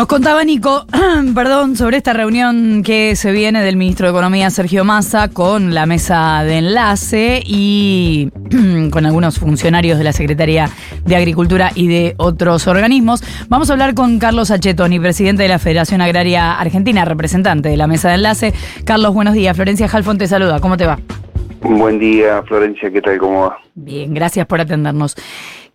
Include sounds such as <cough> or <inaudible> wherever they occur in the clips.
Nos contaba Nico, <clears throat> perdón, sobre esta reunión que se viene del ministro de Economía Sergio Massa con la mesa de enlace y <clears throat> con algunos funcionarios de la Secretaría de Agricultura y de otros organismos. Vamos a hablar con Carlos Achetoni, presidente de la Federación Agraria Argentina, representante de la mesa de enlace. Carlos, buenos días. Florencia Halfon te saluda. ¿Cómo te va? Buen día, Florencia. ¿Qué tal? ¿Cómo va? Bien, gracias por atendernos.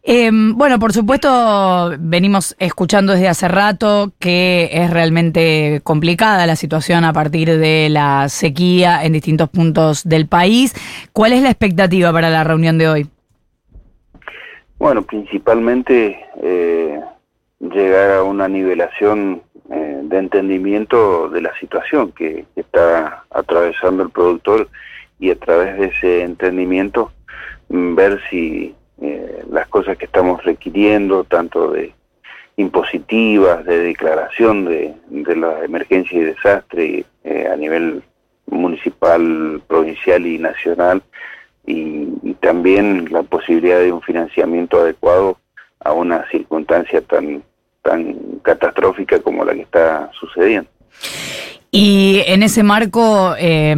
Eh, bueno, por supuesto, venimos escuchando desde hace rato que es realmente complicada la situación a partir de la sequía en distintos puntos del país. ¿Cuál es la expectativa para la reunión de hoy? Bueno, principalmente eh, llegar a una nivelación eh, de entendimiento de la situación que, está atravesando el productor y a través de ese entendimiento mm, ver si eh, las cosas que estamos requiriendo, tanto de impositivas, de declaración de, de la emergencia y desastre eh, a nivel municipal, provincial y nacional, y, y, también la posibilidad de un financiamiento adecuado a una circunstancia tan, tan catastrófica como la que está sucediendo. Y en ese marco eh,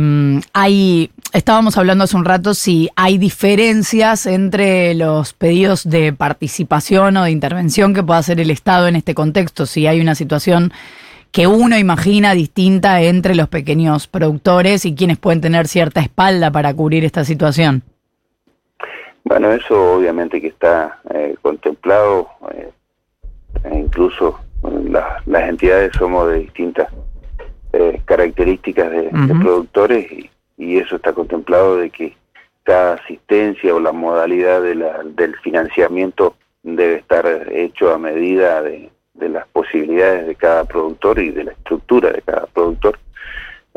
hay, estábamos hablando hace un rato si hay diferencias entre los pedidos de participación o de intervención que pueda hacer el Estado en este contexto, si hay una situación que uno imagina distinta entre los pequeños productores y quienes pueden tener cierta espalda para cubrir esta situación. Bueno, eso obviamente que está eh, contemplado, eh, e incluso las, las entidades somos de distintas eh, características de, uh -huh. de productores y, y, eso está contemplado de que cada asistencia o la modalidad de la, del financiamiento debe estar hecho a medida de, las posibilidades de cada productor y de la estructura de cada productor.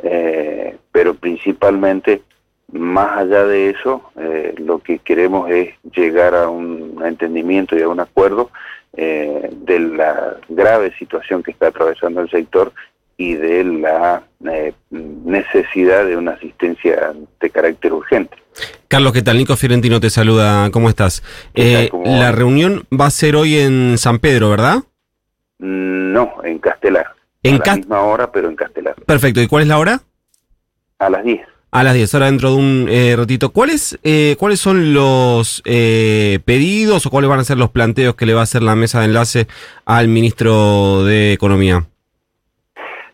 Eh, pero principalmente, más allá de eso, eh, lo que queremos es llegar a un entendimiento y a un acuerdo eh, de la grave situación que está atravesando el sector y de la eh, necesidad de una asistencia de carácter urgente. Carlos, ¿qué tal? Nico Fiorentino te saluda, ¿cómo estás? Eh, ¿Cómo la reunión va a ser hoy en San Pedro, ¿verdad? No, en Castelar. En a la misma hora, pero en Castelar. Perfecto, ¿y cuál es la hora? A las 10. A las 10, ahora dentro de un eh, ratito. ¿Cuáles, ¿Cuáles son los eh, pedidos o cuáles van a ser los planteos que le va a hacer la mesa de enlace al ministro de Economía?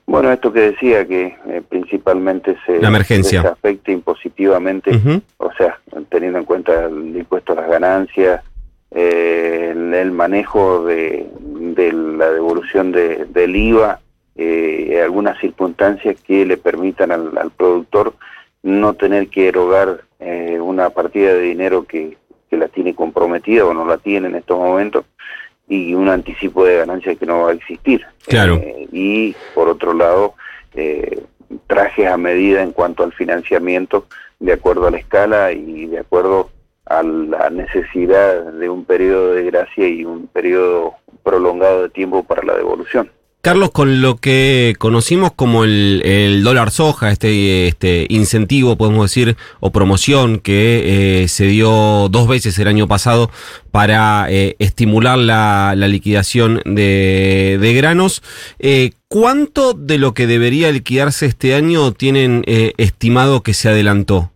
Bueno, esto que decía, que eh, principalmente se, la emergencia. se afecta impositivamente, uh -huh. o sea, teniendo en cuenta el impuesto a las ganancias, eh, el, el, manejo de, de, la devolución de, del IVA, eh, algunas circunstancias que le permitan al, al productor no tener que erogar eh, una partida de dinero que, que la tiene comprometida o no la tiene en estos momentos y un anticipo de ganancia que no va a existir. Claro. Eh, y por otro lado, eh, trajes a medida en cuanto al financiamiento de acuerdo a la escala y de acuerdo a la necesidad de un periodo de gracia y un periodo prolongado de tiempo para la devolución. Carlos, con lo que conocimos como el, el dólar soja, este, este, incentivo, podemos decir, o promoción que eh, se dio dos veces el año pasado para eh, estimular la, la, liquidación de, de granos, eh, ¿cuánto de lo que debería liquidarse este año tienen estimado que se adelantó?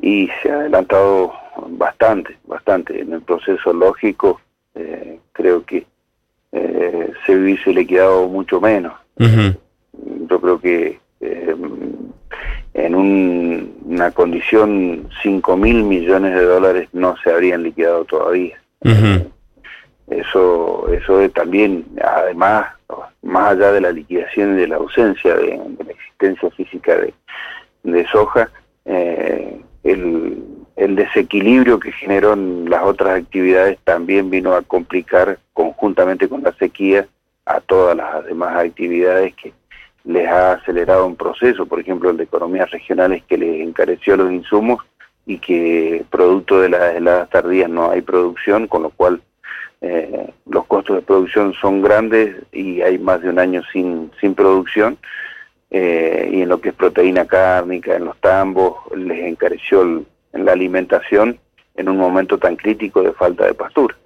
Y se ha adelantado bastante, bastante. En el proceso lógico, creo que eh, se hubiese liquidado mucho menos. Uh -huh. Yo creo que eh, en un, una condición 5 mil millones de dólares no se habrían liquidado todavía. Uh -huh. Eso, eso es también, además, más allá de la liquidación y de la ausencia de, de la existencia física de, de soja, eh, el, el desequilibrio que generó en las otras actividades también vino a complicar conjuntamente con la sequía a todas las demás actividades que les ha acelerado un proceso, por ejemplo el de economías regionales que les encareció los insumos y que producto de las heladas tardías no hay producción, con lo cual eh, los costos de producción son grandes y hay más de un año sin, producción eh, y en lo que es proteína cárnica, en los tambos, les encareció en la alimentación en un momento tan crítico de falta de pastura.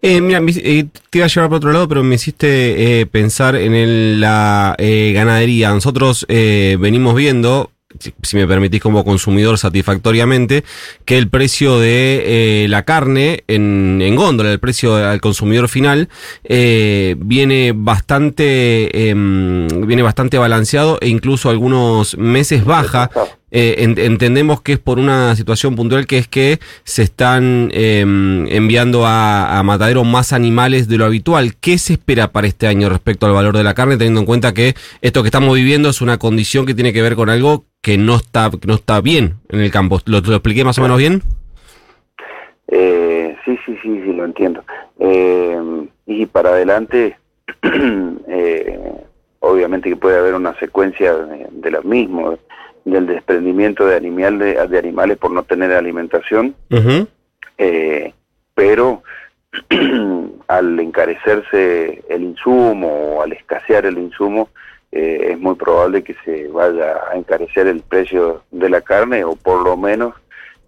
Eh, mira, eh, te iba a llevar para otro lado, pero me hiciste pensar en la ganadería. Nosotros venimos viendo si, me permitís como consumidor satisfactoriamente, que el precio de eh, la carne en, en, góndola, el precio al consumidor final, eh, viene bastante em, viene bastante balanceado e incluso algunos meses baja eh, entendemos que es por una situación puntual que es que se están em, enviando a, a, mataderos más animales de lo habitual. ¿Qué se espera para este año respecto al valor de la carne, teniendo en cuenta que esto que estamos viviendo es una condición que tiene que ver con algo que no está, que no está bien en el campo? ¿Lo, lo expliqué más o menos bien? Eh, sí, sí, sí, sí, lo entiendo. Eh, y para adelante, <clears throat> eh, obviamente que puede haber una secuencia de, de lo mismo del desprendimiento de, animal, de, animales por no tener alimentación, eh, pero <clears throat> al encarecerse el insumo o al escasear el insumo, eh, es muy probable que se vaya a encarecer el precio de la carne o por lo menos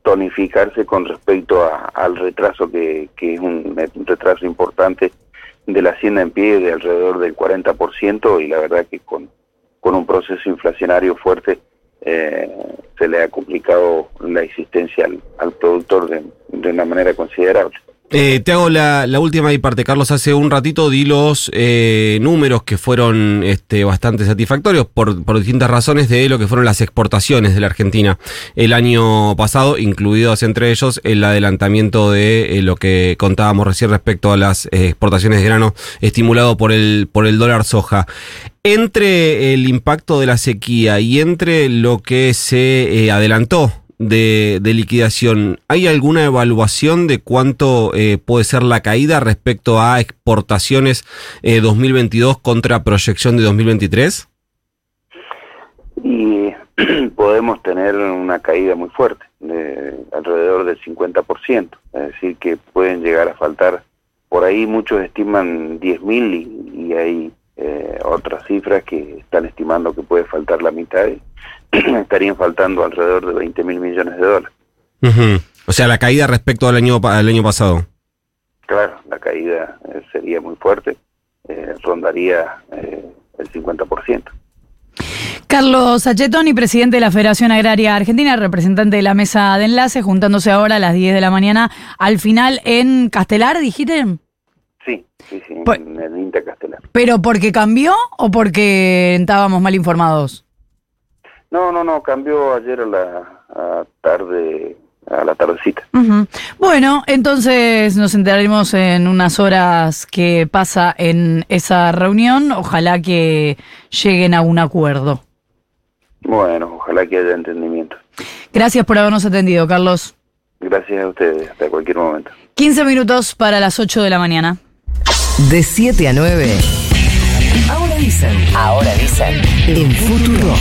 tonificarse con respecto al retraso que, que es un, retraso importante de la hacienda en pie de alrededor del 40% y la verdad que con, con un proceso inflacionario fuerte eh, se le ha complicado la existencia al, productor de, una manera considerable. Eh, te hago la, última y parte, Carlos. Hace un ratito di los eh, números que fueron este, bastante satisfactorios por, por, distintas razones de lo que fueron las exportaciones de la Argentina el año pasado, incluidos entre ellos el adelantamiento de eh, lo que contábamos recién respecto a las exportaciones de grano estimulado por el, por el dólar soja. Entre el impacto de la sequía y entre lo que se adelantó de, liquidación, ¿hay alguna evaluación de cuánto eh, puede ser la caída respecto a exportaciones 2022 eh, contra proyección de 2023? Y <clears throat> podemos tener una caída muy fuerte, de alrededor del 50%, es decir, que pueden llegar a faltar, por ahí muchos estiman 10.000 y, y hay eh, otras cifras que están estimando que puede faltar la mitad <clears throat> estarían faltando alrededor de 20 mil millones de dólares. O sea, la caída respecto al año, al año pasado. Claro, la caída eh, sería muy fuerte, eh, rondaría eh, el 50%. Carlos Sachetoni, presidente de la Federación Agraria Argentina, representante de la mesa de enlace, juntándose ahora a las 10 de la mañana, al final en Castelar, dijiste. Sí, sí, sí, pues en el INTA Castelar. ¿Pero porque cambió o porque estábamos mal informados? No, no, no, cambió ayer a la tarde, a la tardecita. Bueno, entonces nos enteraremos en unas horas que pasa en esa reunión. Ojalá que lleguen a un acuerdo. Bueno, ojalá que haya entendimiento. Gracias por habernos atendido, Carlos. Gracias a ustedes, hasta cualquier momento. 15 minutos para las 8 de la mañana. De 7 a 9. Ahora dicen. Ahora dicen. En Futuro.